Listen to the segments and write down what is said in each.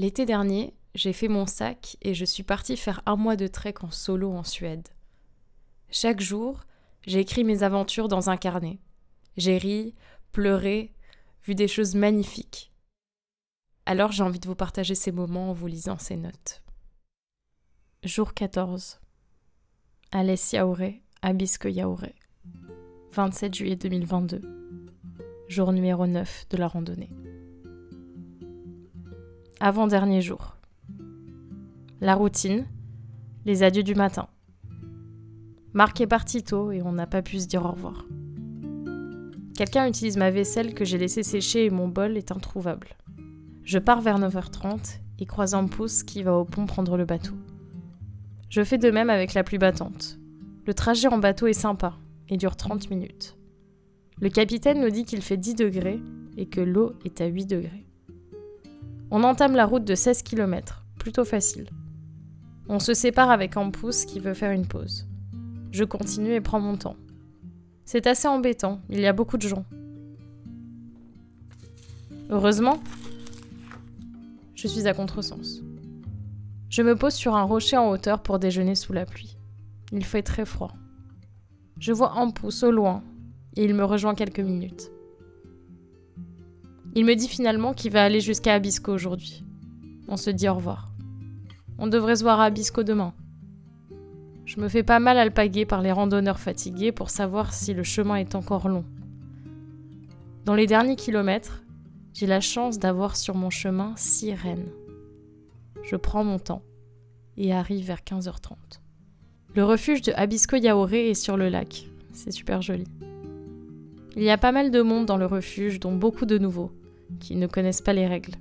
L'été dernier, j'ai fait mon sac et je suis partie faire un mois de trek en solo en Suède. Chaque jour, j'ai écrit mes aventures dans un carnet. J'ai ri, pleuré, vu des choses magnifiques. Alors j'ai envie de vous partager ces moments en vous lisant ces notes. Jour 14. Alès Yaouré, Abisko Yaouré. 27 juillet 2022. Jour numéro 9 de la randonnée. Avant-dernier jour. La routine, les adieux du matin. Marc est parti tôt et on n'a pas pu se dire au revoir. Quelqu'un utilise ma vaisselle que j'ai laissée sécher et mon bol est introuvable. Je pars vers 9h30 et croise un pouce qui va au pont prendre le bateau. Je fais de même avec la pluie battante. Le trajet en bateau est sympa et dure 30 minutes. Le capitaine nous dit qu'il fait 10 degrés et que l'eau est à 8 degrés. On entame la route de 16 km, plutôt facile. On se sépare avec pouce qui veut faire une pause. Je continue et prends mon temps. C'est assez embêtant, il y a beaucoup de gens. Heureusement, je suis à contresens. Je me pose sur un rocher en hauteur pour déjeuner sous la pluie. Il fait très froid. Je vois pouce au loin et il me rejoint quelques minutes. Il me dit finalement qu'il va aller jusqu'à Abisko aujourd'hui. On se dit au revoir. On devrait se voir à Abisko demain. Je me fais pas mal alpaguer par les randonneurs fatigués pour savoir si le chemin est encore long. Dans les derniers kilomètres, j'ai la chance d'avoir sur mon chemin six rennes. Je prends mon temps et arrive vers 15h30. Le refuge de Abisko Yaoré est sur le lac. C'est super joli. Il y a pas mal de monde dans le refuge, dont beaucoup de nouveaux, qui ne connaissent pas les règles.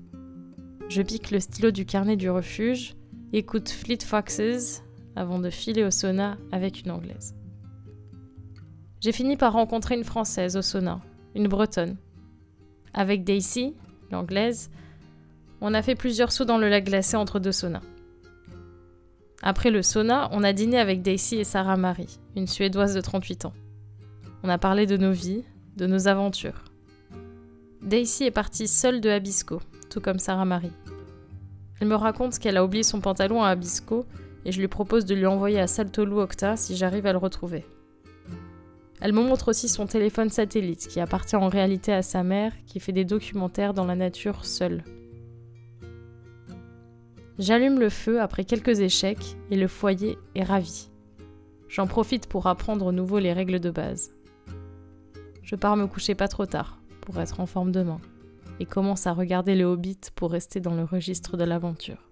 Je pique le stylo du carnet du refuge, écoute Fleet Foxes avant de filer au sauna avec une anglaise. J'ai fini par rencontrer une française au sauna, une bretonne. Avec Daisy, l'anglaise, on a fait plusieurs sauts dans le lac glacé entre deux saunas. Après le sauna, on a dîné avec Daisy et Sarah Marie, une Suédoise de 38 ans. On a parlé de nos vies, de nos aventures. Daisy est partie seule de Abisko, tout comme Sarah Marie. Elle me raconte qu'elle a oublié son pantalon à Abisko et je lui propose de lui envoyer à Saltolu Octa si j'arrive à le retrouver. Elle me montre aussi son téléphone satellite qui appartient en réalité à sa mère qui fait des documentaires dans la nature seule. J'allume le feu après quelques échecs et le foyer est ravi. J'en profite pour apprendre au nouveau les règles de base. Je pars me coucher pas trop tard pour être en forme demain et commence à regarder le Hobbit pour rester dans le registre de l'aventure.